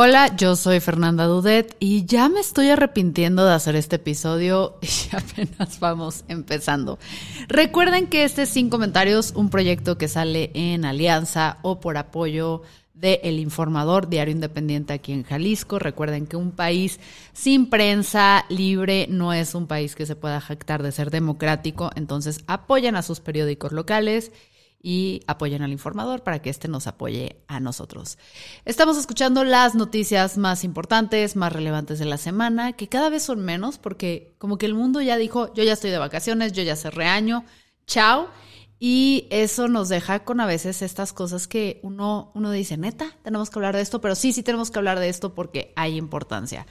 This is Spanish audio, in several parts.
Hola, yo soy Fernanda Dudet y ya me estoy arrepintiendo de hacer este episodio y apenas vamos empezando. Recuerden que este es Sin Comentarios, un proyecto que sale en alianza o por apoyo de El Informador, diario independiente aquí en Jalisco. Recuerden que un país sin prensa libre no es un país que se pueda jactar de ser democrático, entonces apoyan a sus periódicos locales y apoyen al informador para que éste nos apoye a nosotros. Estamos escuchando las noticias más importantes, más relevantes de la semana, que cada vez son menos porque como que el mundo ya dijo, yo ya estoy de vacaciones, yo ya cerré año, chao. Y eso nos deja con a veces estas cosas que uno, uno dice, neta, tenemos que hablar de esto, pero sí, sí tenemos que hablar de esto porque hay importancia.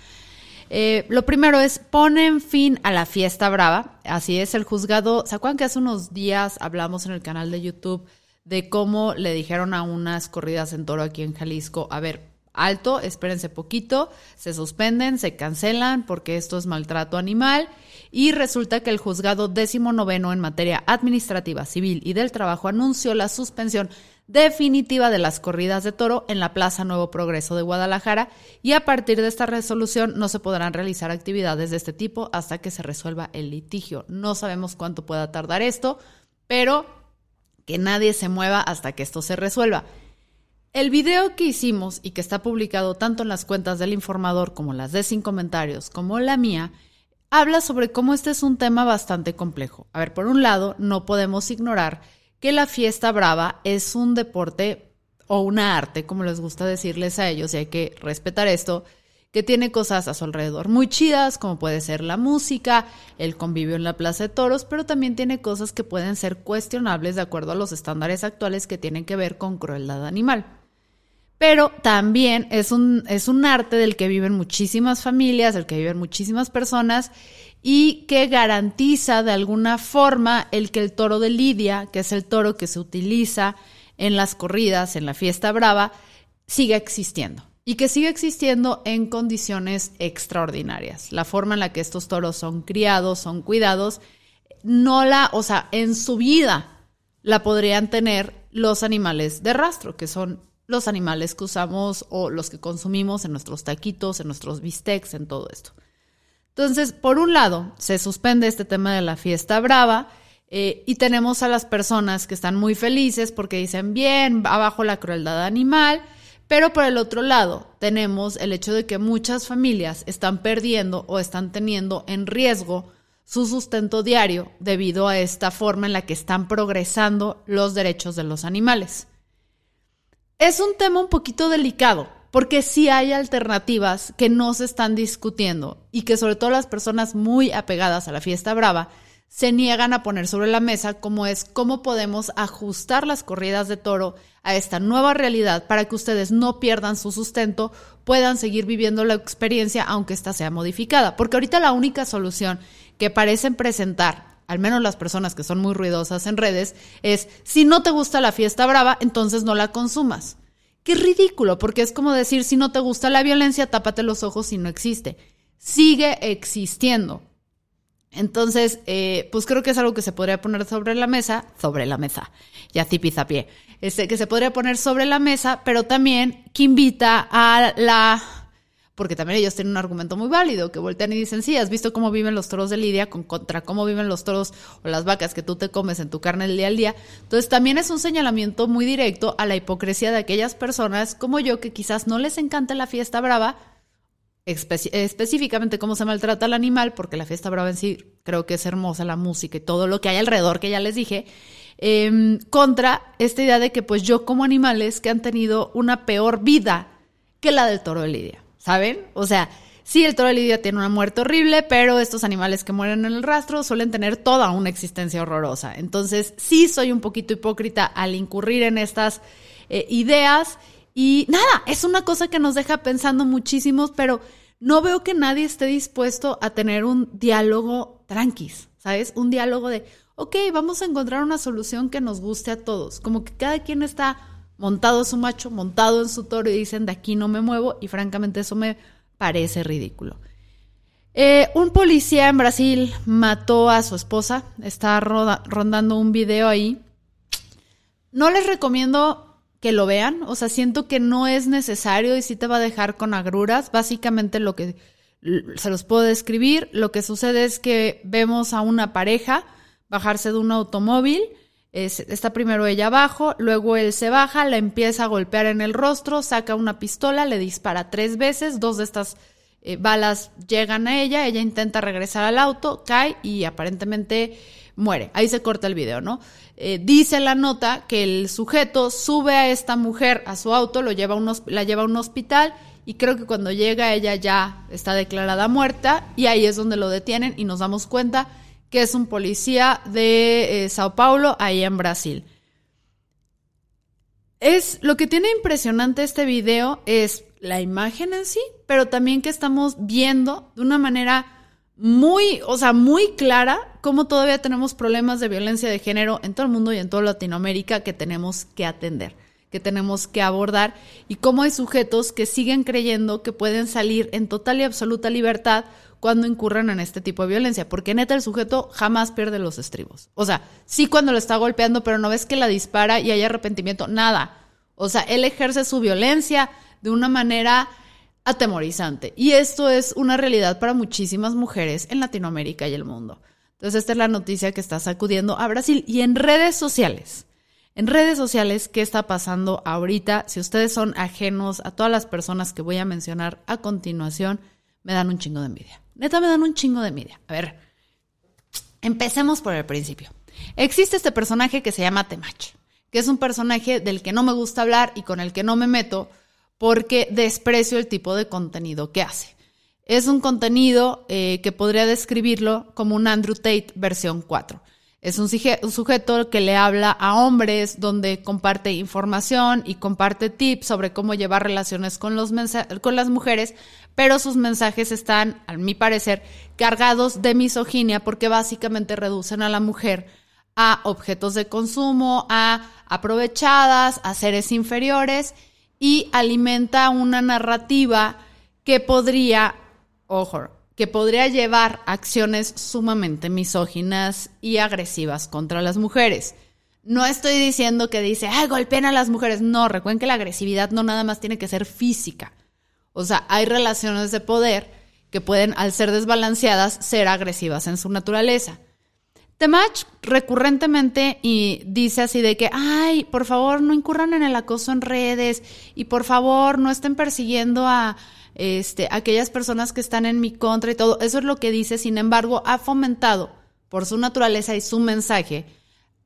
Eh, lo primero es, ponen fin a la fiesta brava. Así es, el juzgado, ¿se acuerdan que hace unos días hablamos en el canal de YouTube de cómo le dijeron a unas corridas en toro aquí en Jalisco, a ver, alto, espérense poquito, se suspenden, se cancelan porque esto es maltrato animal y resulta que el juzgado décimo noveno en materia administrativa, civil y del trabajo anunció la suspensión definitiva de las corridas de toro en la Plaza Nuevo Progreso de Guadalajara y a partir de esta resolución no se podrán realizar actividades de este tipo hasta que se resuelva el litigio. No sabemos cuánto pueda tardar esto, pero que nadie se mueva hasta que esto se resuelva. El video que hicimos y que está publicado tanto en las cuentas del informador como las de Sin Comentarios como la mía, habla sobre cómo este es un tema bastante complejo. A ver, por un lado, no podemos ignorar que la fiesta brava es un deporte o una arte, como les gusta decirles a ellos, y hay que respetar esto, que tiene cosas a su alrededor muy chidas, como puede ser la música, el convivio en la Plaza de Toros, pero también tiene cosas que pueden ser cuestionables de acuerdo a los estándares actuales que tienen que ver con crueldad animal. Pero también es un, es un arte del que viven muchísimas familias, del que viven muchísimas personas y que garantiza de alguna forma el que el toro de Lidia, que es el toro que se utiliza en las corridas, en la fiesta brava, siga existiendo y que siga existiendo en condiciones extraordinarias. La forma en la que estos toros son criados, son cuidados, no la, o sea, en su vida la podrían tener los animales de rastro, que son los animales que usamos o los que consumimos en nuestros taquitos, en nuestros bistecs, en todo esto. Entonces, por un lado, se suspende este tema de la fiesta brava eh, y tenemos a las personas que están muy felices porque dicen, bien, abajo la crueldad animal, pero por el otro lado, tenemos el hecho de que muchas familias están perdiendo o están teniendo en riesgo su sustento diario debido a esta forma en la que están progresando los derechos de los animales. Es un tema un poquito delicado porque sí hay alternativas que no se están discutiendo y que sobre todo las personas muy apegadas a la fiesta brava se niegan a poner sobre la mesa, como es cómo podemos ajustar las corridas de toro a esta nueva realidad para que ustedes no pierdan su sustento, puedan seguir viviendo la experiencia aunque ésta sea modificada. Porque ahorita la única solución que parecen presentar, al menos las personas que son muy ruidosas en redes, es si no te gusta la fiesta brava, entonces no la consumas. Qué ridículo, porque es como decir, si no te gusta la violencia, tápate los ojos y no existe. Sigue existiendo. Entonces, eh, pues creo que es algo que se podría poner sobre la mesa, sobre la mesa, ya pie, este, que se podría poner sobre la mesa, pero también que invita a la porque también ellos tienen un argumento muy válido, que voltean y dicen, sí, has visto cómo viven los toros de Lidia contra cómo viven los toros o las vacas que tú te comes en tu carne el día al día. Entonces también es un señalamiento muy directo a la hipocresía de aquellas personas como yo que quizás no les encanta la fiesta brava, específicamente cómo se maltrata al animal, porque la fiesta brava en sí creo que es hermosa, la música y todo lo que hay alrededor que ya les dije, em, contra esta idea de que pues yo como animales que han tenido una peor vida que la del toro de Lidia. ¿Saben? O sea, Sí, el toro de Lidia tiene una muerte horrible, pero estos animales que mueren en el rastro suelen tener toda una existencia horrorosa. Entonces, sí soy un poquito hipócrita al incurrir en estas eh, ideas. Y nada, es una cosa que nos deja pensando muchísimos, pero no veo que nadie esté dispuesto a tener un diálogo tranquis, ¿sabes? Un diálogo de, ok, vamos a encontrar una solución que nos guste a todos. Como que cada quien está montado su macho, montado en su toro y dicen, de aquí no me muevo. Y francamente eso me parece ridículo. Eh, un policía en Brasil mató a su esposa. Está rondando un video ahí. No les recomiendo que lo vean. O sea, siento que no es necesario y sí te va a dejar con agruras. Básicamente lo que se los puedo describir. Lo que sucede es que vemos a una pareja bajarse de un automóvil. Está primero ella abajo, luego él se baja, la empieza a golpear en el rostro, saca una pistola, le dispara tres veces, dos de estas eh, balas llegan a ella, ella intenta regresar al auto, cae y aparentemente muere. Ahí se corta el video, ¿no? Eh, dice la nota que el sujeto sube a esta mujer a su auto, lo lleva la lleva a un hospital y creo que cuando llega ella ya está declarada muerta y ahí es donde lo detienen y nos damos cuenta que es un policía de eh, Sao Paulo, ahí en Brasil. Es lo que tiene impresionante este video es la imagen en sí, pero también que estamos viendo de una manera muy, o sea, muy clara cómo todavía tenemos problemas de violencia de género en todo el mundo y en toda Latinoamérica que tenemos que atender, tenemos que abordar y cómo hay sujetos que siguen creyendo que pueden salir en total y absoluta libertad cuando incurran en este tipo de violencia, porque neta el sujeto jamás pierde los estribos. O sea, sí cuando lo está golpeando, pero no ves que la dispara y hay arrepentimiento, nada. O sea, él ejerce su violencia de una manera atemorizante. Y esto es una realidad para muchísimas mujeres en Latinoamérica y el mundo. Entonces, esta es la noticia que está sacudiendo a Brasil. Y en redes sociales, en redes sociales, ¿qué está pasando ahorita? Si ustedes son ajenos a todas las personas que voy a mencionar a continuación, me dan un chingo de envidia. Neta, me dan un chingo de envidia. A ver, empecemos por el principio. Existe este personaje que se llama Temach, que es un personaje del que no me gusta hablar y con el que no me meto porque desprecio el tipo de contenido que hace. Es un contenido eh, que podría describirlo como un Andrew Tate versión 4. Es un, sujeto que le habla a hombres, donde comparte información y comparte tips sobre cómo llevar relaciones con, los con las mujeres, pero sus mensajes están, a mi parecer, cargados de misoginia porque básicamente reducen a la mujer a objetos de consumo, a aprovechadas, a seres inferiores y alimenta una narrativa que podría, ojo, que podría llevar acciones sumamente misóginas y agresivas contra las mujeres. No estoy diciendo que dice, ay, golpeen a las mujeres. No, recuerden que la agresividad no nada más tiene que ser física. O sea, hay relaciones de poder que pueden, al ser desbalanceadas, ser agresivas en su naturaleza. Temach recurrentemente y dice así de que, ay, por favor, no incurran en el acoso en redes y por favor, no estén persiguiendo a, este, aquellas personas que están en mi contra y todo. Eso es lo que dice, sin embargo, ha fomentado por su naturaleza y su mensaje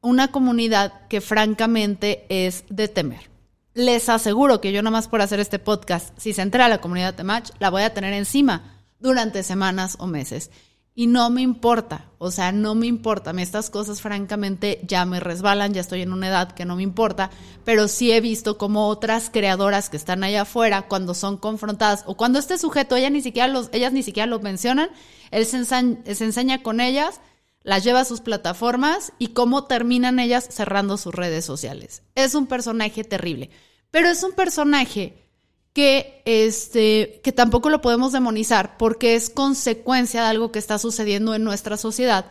una comunidad que francamente es de temer. Les aseguro que yo nada más por hacer este podcast, si se entera la comunidad de Match, la voy a tener encima durante semanas o meses. Y no me importa, o sea, no me importa. Estas cosas francamente ya me resbalan, ya estoy en una edad que no me importa, pero sí he visto como otras creadoras que están allá afuera, cuando son confrontadas o cuando este sujeto, ella ni siquiera ellas ni siquiera lo mencionan, él se, se enseña con ellas, las lleva a sus plataformas y cómo terminan ellas cerrando sus redes sociales. Es un personaje terrible, pero es un personaje que, este, que tampoco lo podemos demonizar porque es consecuencia de algo que está sucediendo en nuestra sociedad,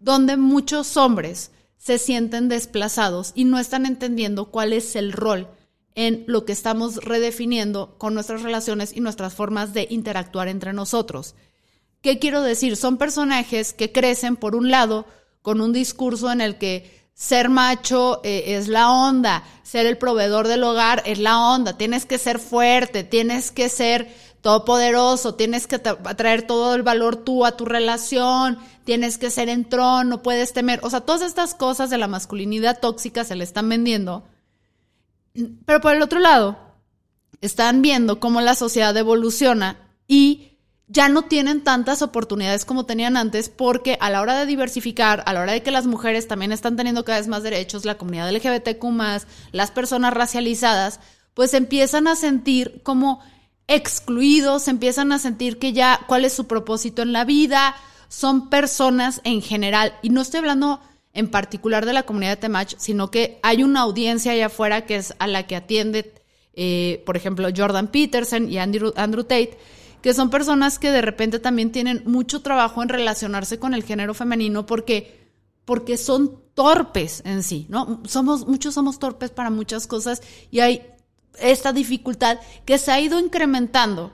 donde muchos hombres se sienten desplazados y no están entendiendo cuál es el rol en lo que estamos redefiniendo con nuestras relaciones y nuestras formas de interactuar entre nosotros. ¿Qué quiero decir? Son personajes que crecen, por un lado, con un discurso en el que ser macho eh, es la onda, ser el proveedor del hogar es la onda, tienes que ser fuerte, tienes que ser todopoderoso, tienes que traer todo el valor tú a tu relación, tienes que ser en trono, no puedes temer, o sea, todas estas cosas de la masculinidad tóxica se le están vendiendo. Pero por el otro lado, están viendo cómo la sociedad evoluciona y ya no tienen tantas oportunidades como tenían antes porque a la hora de diversificar, a la hora de que las mujeres también están teniendo cada vez más derechos, la comunidad LGBTQ las personas racializadas, pues empiezan a sentir como excluidos, empiezan a sentir que ya cuál es su propósito en la vida, son personas en general, y no estoy hablando en particular de la comunidad de Temach, sino que hay una audiencia allá afuera que es a la que atiende, eh, por ejemplo, Jordan Peterson y Andrew Tate, que son personas que de repente también tienen mucho trabajo en relacionarse con el género femenino porque, porque son torpes en sí, ¿no? Somos, muchos somos torpes para muchas cosas y hay esta dificultad que se ha ido incrementando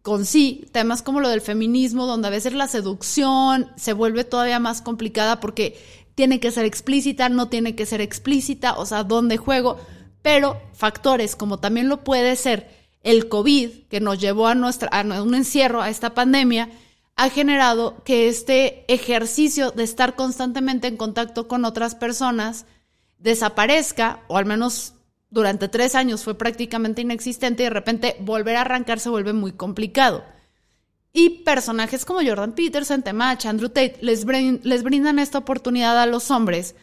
con sí, temas como lo del feminismo, donde a veces la seducción se vuelve todavía más complicada porque tiene que ser explícita, no tiene que ser explícita, o sea, dónde juego, pero factores como también lo puede ser el COVID, que nos llevó a, a un encierro, a esta pandemia, ha generado que este ejercicio de estar constantemente en contacto con otras personas desaparezca, o al menos durante tres años fue prácticamente inexistente y de repente volver a arrancar se vuelve muy complicado. Y personajes como Jordan Peterson, Temach, Andrew Tate les, les brindan esta oportunidad a los hombres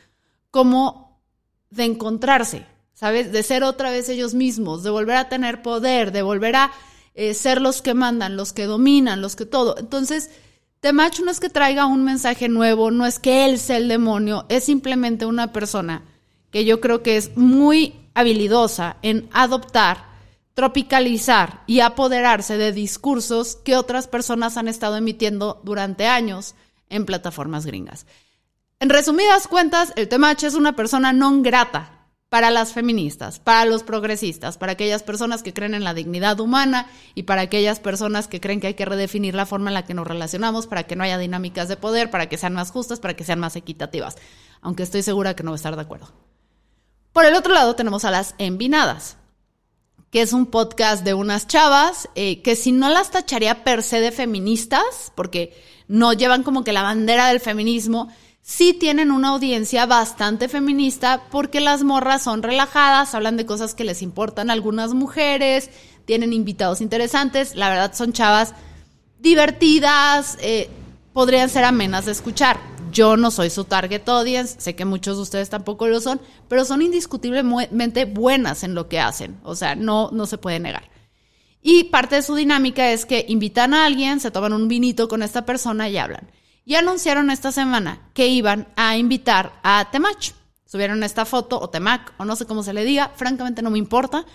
como de encontrarse, De ser otra vez ellos mismos, de volver a tener poder, de volver a eh, ser los que mandan, los que dominan, los que todo. Entonces, Temach no es que traiga un mensaje nuevo, no es que él sea el demonio, es simplemente una persona que yo creo que es muy habilidosa en adoptar, tropicalizar y apoderarse de discursos que otras personas han estado emitiendo durante años en plataformas gringas. En resumidas cuentas, el Temach es una persona no grata para las feministas, para los progresistas, para aquellas personas que creen en la dignidad humana y para aquellas personas que creen que hay que redefinir la forma en la que nos relacionamos para que no haya dinámicas de poder, para que sean más justas, para que sean más equitativas. Aunque estoy segura que no va a estar de acuerdo. Por el otro lado tenemos a las Envinadas, que es un podcast de unas chavas eh, que si no las tacharía per se de feministas, porque no llevan como que la bandera del feminismo, sí tienen una audiencia bastante feminista porque las morras son relajadas, hablan de cosas que les importan a algunas mujeres, tienen invitados interesantes, la verdad son chavas divertidas, eh, podrían ser amenas de escuchar. Yo no soy su target audience, sé que muchos de ustedes tampoco lo son, pero son indiscutiblemente buenas en lo que hacen, o sea, no, no se puede negar. Y parte de su dinámica es que invitan a alguien, se toman un vinito con esta persona y hablan. Y anunciaron esta semana que iban a invitar a Temach. Subieron esta foto, o Temac, o no sé cómo se le diga, francamente no me importa.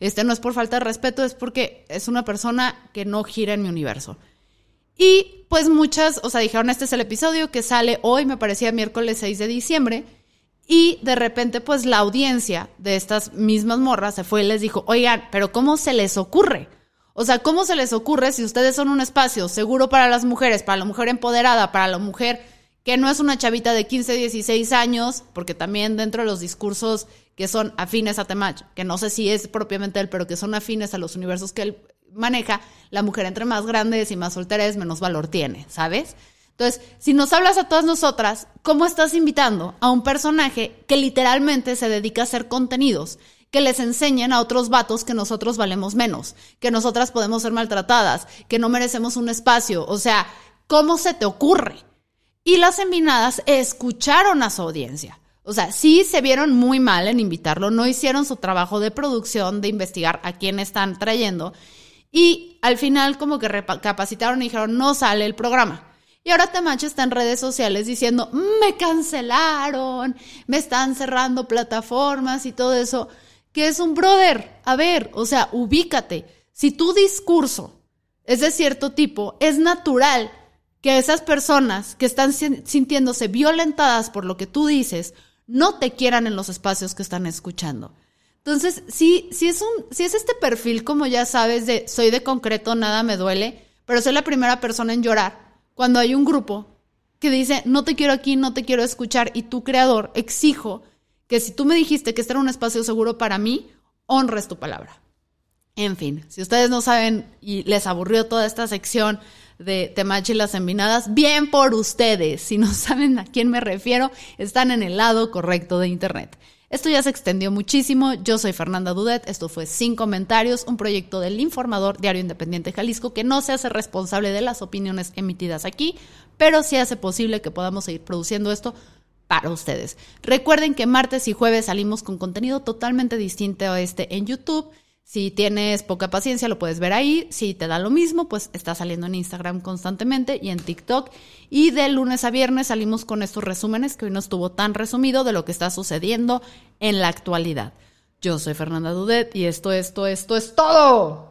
Este no es por falta de respeto, es porque es una persona que no gira en mi universo. Y pues muchas, o sea, dijeron, este es el episodio que sale hoy, me parecía miércoles 6 de diciembre. Y de repente, pues la audiencia de estas mismas morras se fue y les dijo, oigan, pero ¿cómo se les ocurre? O sea, ¿cómo se les ocurre si ustedes son un espacio seguro para las mujeres, para la mujer empoderada, para la mujer que no es una chavita de 15, 16 años, porque también dentro de los discursos que son afines a Temach, que no sé si es propiamente él, pero que son afines a los universos que él maneja, la mujer entre más grandes y más soltera es, menos valor tiene, ¿sabes? Entonces, si nos hablas a todas nosotras, ¿cómo estás invitando a un personaje que literalmente se dedica a hacer contenidos? Que les enseñen a otros vatos que nosotros valemos menos, que nosotras podemos ser maltratadas, que no merecemos un espacio. O sea, ¿cómo se te ocurre? Y las envinadas escucharon a su audiencia. O sea, sí se vieron muy mal en invitarlo, no hicieron su trabajo de producción, de investigar a quién están trayendo y al final como que recapacitaron y dijeron, no sale el programa. Y ahora Temache está en redes sociales diciendo, me cancelaron, me están cerrando plataformas y todo eso. Que es un brother. A ver, o sea, ubícate. Si tu discurso es de cierto tipo, es natural que esas personas que están sintiéndose violentadas por lo que tú dices no te quieran en los espacios que están escuchando. Entonces, sí, sí es un, sí es este perfil, como ya sabes, de soy de concreto, nada me duele, pero soy la primera persona en llorar cuando hay un grupo que dice, no te quiero aquí, no te quiero escuchar, y tu creador, exijo que si tú me dijiste que este era un espacio seguro para mí, honres tu palabra. En fin, si ustedes no saben y les aburrió toda esta sección de Temachi y las Envinadas, bien por ustedes. Si no saben a quién me refiero, están en el lado correcto de Internet. Esto ya se extendió muchísimo. Yo soy Fernanda Dudet. Esto fue Sin Comentarios, un proyecto del Informador Diario Independiente Jalisco que no se hace responsable de las opiniones emitidas aquí, pero sí hace posible que podamos seguir produciendo esto para ustedes. Recuerden que martes y jueves salimos con contenido totalmente distinto a este en YouTube. Si tienes poca paciencia, lo puedes ver ahí. Si te da lo mismo, pues está saliendo en Instagram constantemente y en TikTok. Y de lunes a viernes salimos con estos resúmenes que hoy no estuvo tan resumido de lo que está sucediendo en la actualidad. Yo soy Fernanda Dudet y esto, esto, esto es todo.